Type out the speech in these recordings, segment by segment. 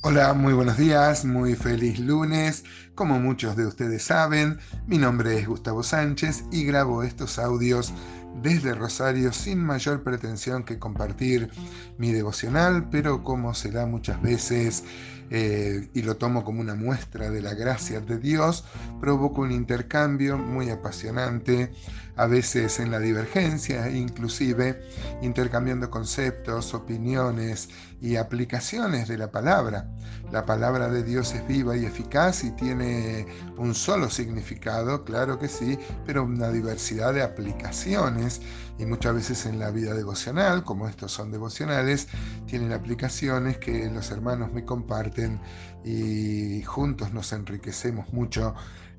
Hola, muy buenos días, muy feliz lunes. Como muchos de ustedes saben, mi nombre es Gustavo Sánchez y grabo estos audios desde Rosario sin mayor pretensión que compartir mi devocional, pero como se da muchas veces eh, y lo tomo como una muestra de la gracia de Dios, provoco un intercambio muy apasionante, a veces en la divergencia, inclusive intercambiando conceptos, opiniones y aplicaciones de la palabra. La palabra de Dios es viva y eficaz y tiene un solo significado, claro que sí, pero una diversidad de aplicaciones y muchas veces en la vida devocional, como estos son devocionales, tienen aplicaciones que los hermanos me comparten y juntos nos enriquecemos mucho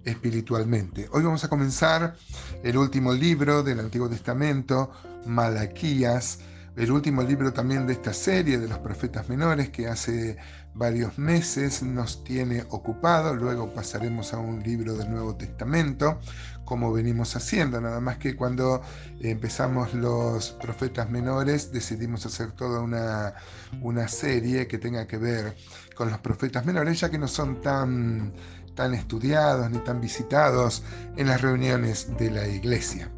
espiritualmente. Hoy vamos a comenzar el último libro del Antiguo Testamento, Malaquías, el último libro también de esta serie de los profetas menores que hace varios meses nos tiene ocupado, luego pasaremos a un libro del Nuevo Testamento, como venimos haciendo, nada más que cuando empezamos los profetas menores decidimos hacer toda una, una serie que tenga que ver con los profetas menores, ya que no son tan, estudiados ni tan visitados en las reuniones de la iglesia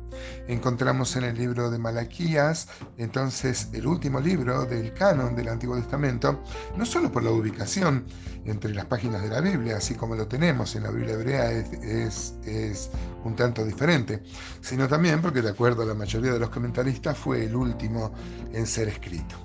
encontramos en el libro de Malaquías, entonces el último libro del canon del Antiguo Testamento, no solo por la ubicación entre las páginas de la Biblia, así como lo tenemos en la Biblia hebrea, es, es un tanto diferente, sino también porque de acuerdo a la mayoría de los comentaristas fue el último en ser escrito.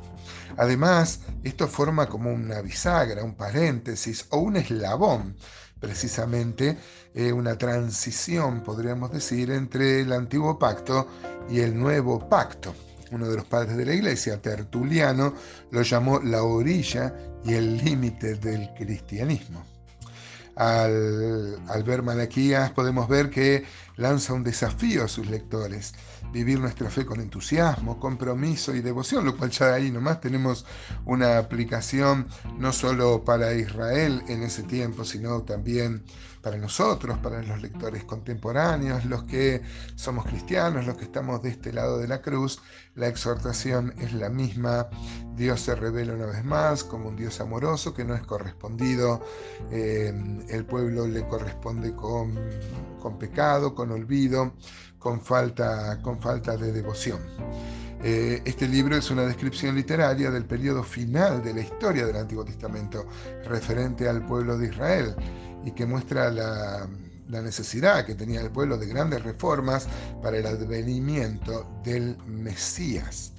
Además, esto forma como una bisagra, un paréntesis o un eslabón precisamente eh, una transición, podríamos decir, entre el antiguo pacto y el nuevo pacto. Uno de los padres de la iglesia, Tertuliano, lo llamó la orilla y el límite del cristianismo. Al, al, ver Malaquías podemos ver que lanza un desafío a sus lectores, vivir nuestra fe con entusiasmo, compromiso y devoción, lo cual ya ahí nomás tenemos una aplicación no solo para Israel en ese tiempo, sino también para nosotros, para los lectores contemporáneos, los que somos cristianos, los que estamos de este lado de la cruz, la exhortación es la misma. Dios se revela una vez más como un Dios amoroso que no es correspondido. Eh, el pueblo le corresponde con, con pecado, con olvido, con falta, con falta de devoción. Eh, este libro es una descripción literaria del periodo final de la historia del Antiguo Testamento referente al pueblo de Israel y que muestra la, necesidad que tenía el pueblo de grandes reformas para el advenimiento del Mesías.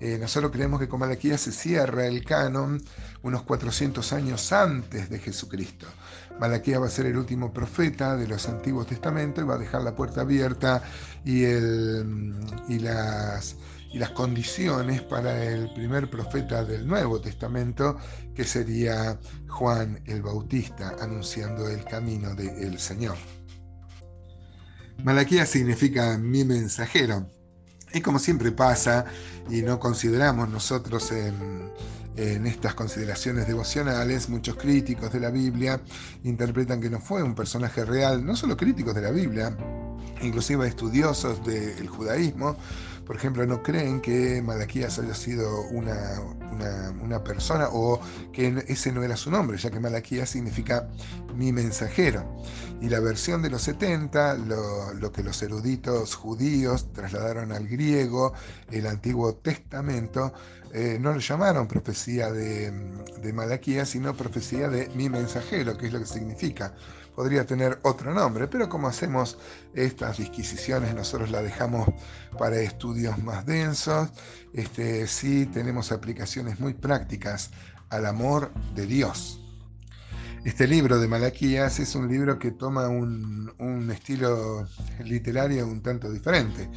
Eh, nosotros creemos que con Malaquías se cierra el canon unos 400 años antes de Jesucristo. Malaquías va a ser el último profeta de los Antiguos Testamentos y va a dejar la puerta abierta y, el, y las y las condiciones para el primer profeta del Nuevo Testamento, que sería Juan el Bautista, anunciando el camino del Señor. Malaquía significa mi mensajero. Y como siempre pasa, y no consideramos nosotros en, en estas consideraciones devocionales, muchos críticos de la Biblia interpretan que no fue un personaje real, no solo críticos de la Biblia, inclusive estudiosos del judaísmo, por ejemplo, no creen que Malaquías haya sido una, una, persona o que ese no era su nombre, ya que Malaquías significa mi mensajero. Y la versión de los 70, lo, que los eruditos judíos trasladaron al griego, el Antiguo Testamento, eh, no lo llamaron profecía de, de Malaquías, sino profecía de mi mensajero, que es lo que significa podría tener otro nombre, pero como hacemos estas disquisiciones, nosotros la dejamos para estudios más densos, este, sí tenemos aplicaciones muy prácticas al amor de Dios. Este libro de Malaquías es un libro que toma un, estilo literario un tanto diferente.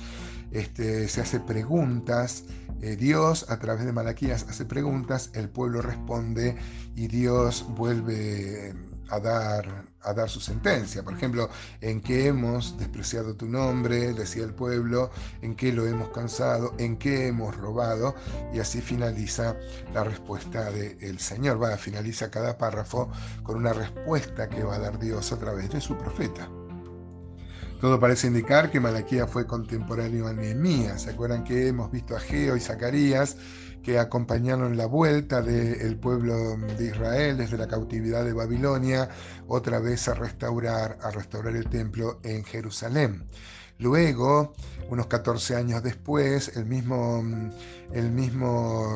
Este, se hace preguntas, eh, Dios a través de Malaquías hace preguntas, el pueblo responde y Dios vuelve a dar, a dar su sentencia. Por ejemplo, en qué hemos despreciado tu nombre, decía el pueblo, en qué lo hemos cansado, en qué hemos robado, y así finaliza la respuesta del Señor. Va, finaliza cada párrafo con una respuesta que va a dar Dios a través de su profeta. Todo parece indicar que Malaquía fue contemporáneo a Nehemías. ¿Se acuerdan que hemos visto a Geo y Zacarías que acompañaron la vuelta del pueblo de Israel desde la cautividad de Babilonia otra vez a restaurar, a el templo en Jerusalén? Luego, unos 14 años después, el mismo,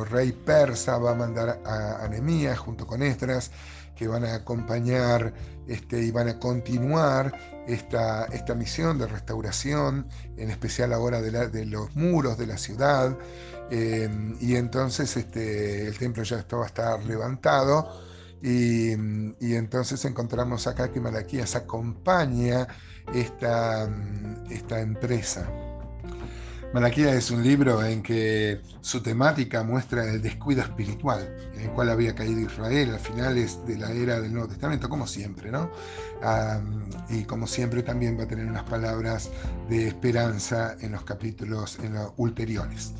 rey persa va a mandar a Nehemías junto con Esdras que van a acompañar este, y van a continuar esta, esta misión de restauración, en especial ahora de, los muros de la ciudad. Em, y entonces este, el templo ya estaba estar levantado. Y, y, entonces encontramos acá que Malaquías acompaña esta, esta empresa. Malaquía es un libro en que su temática muestra el descuido espiritual en el cual había caído Israel a finales de la era del Nuevo Testamento, como siempre, ¿no? y como siempre también va a tener unas palabras de esperanza en los capítulos en los ulteriores.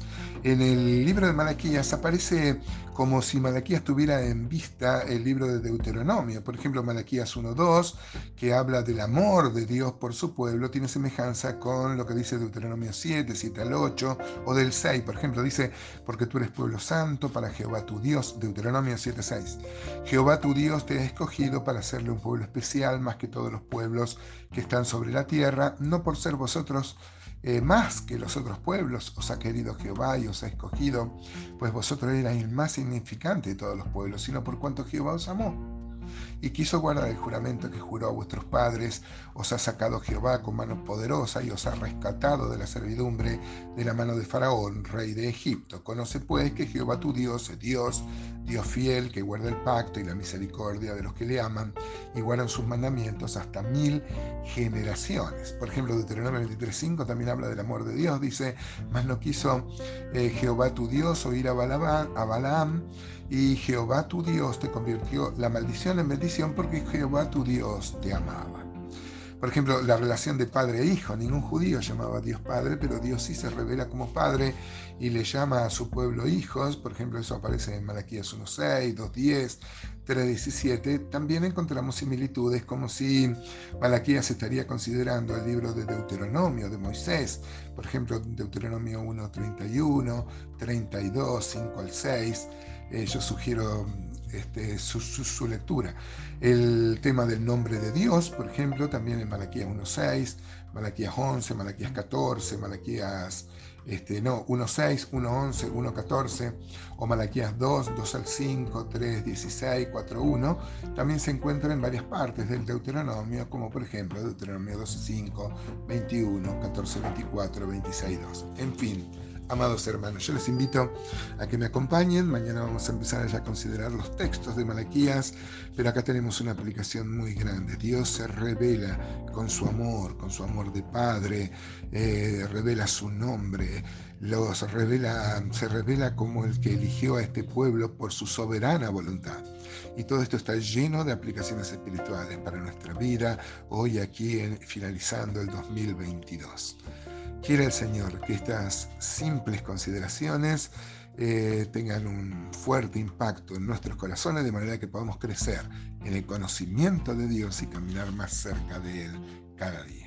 En el libro de Malaquías aparece como si Malaquías tuviera en vista el libro de Deuteronomio. Por ejemplo, Malaquías 1.2, que habla del amor de Dios por su pueblo, tiene semejanza con lo que dice Deuteronomio 7, 7 al 8, o del 6, por ejemplo, dice, porque tú eres pueblo santo para Jehová tu Dios, Deuteronomio 7.6. Jehová tu Dios te ha escogido para hacerle un pueblo especial más que todos los pueblos que están sobre la tierra, no por ser vosotros eh, más que los otros pueblos os ha querido Jehová y os ha escogido, pues vosotros erais el más significante de todos los pueblos, sino por cuanto Jehová os amó y quiso guardar el juramento que juró a vuestros padres, os ha sacado Jehová con mano poderosa y os ha rescatado de la servidumbre de la mano de Faraón, rey de Egipto. Conoce pues que Jehová tu Dios es Dios, Dios fiel, que guarda el pacto y la misericordia de los que le aman y guardan sus mandamientos hasta mil generaciones. Por ejemplo, Deuteronomio 23.5 también habla del amor de Dios, dice, mas no quiso eh, Jehová tu Dios oír a Balaam y Jehová tu Dios te convirtió la maldición en bendición porque Jehová tu Dios te amaba. Por ejemplo, la relación de padre e hijo. Ningún judío llamaba a Dios padre, pero Dios sí se revela como padre y le llama a su pueblo hijos. Por ejemplo, eso aparece en Malaquías 1.6, 2.10, 3.17. También encontramos similitudes como si Malaquías estaría considerando el libro de Deuteronomio de Moisés. Por ejemplo, Deuteronomio 1.31, 32, 5 al 6. Eh, yo sugiero este, su, lectura. El tema del nombre de Dios, por ejemplo, también en Malaquías 1.6, Malaquías 11, Malaquías 14, Malaquías este, no, 1.6, 1.11, 1.14 o Malaquías 2, 2 al 5, 3, 16, 4, 1, también se encuentra en varias partes del Deuteronomio, como por ejemplo Deuteronomio 12, 5, 21, 14, 24, 26, 2. En fin, Amados hermanos, yo les invito a que me acompañen. Mañana vamos a empezar a considerar los textos de Malaquías, pero acá tenemos una aplicación muy grande. Dios se revela con su amor, con su amor de Padre, eh, revela su nombre, los revela, se revela como el que eligió a este pueblo por su soberana voluntad. Y todo esto está lleno de aplicaciones espirituales para nuestra vida, hoy aquí finalizando el 2022. Quiere el Señor que estas simples consideraciones eh, tengan un fuerte impacto en nuestros corazones de manera que podamos crecer en el conocimiento de Dios y caminar más cerca de Él cada día.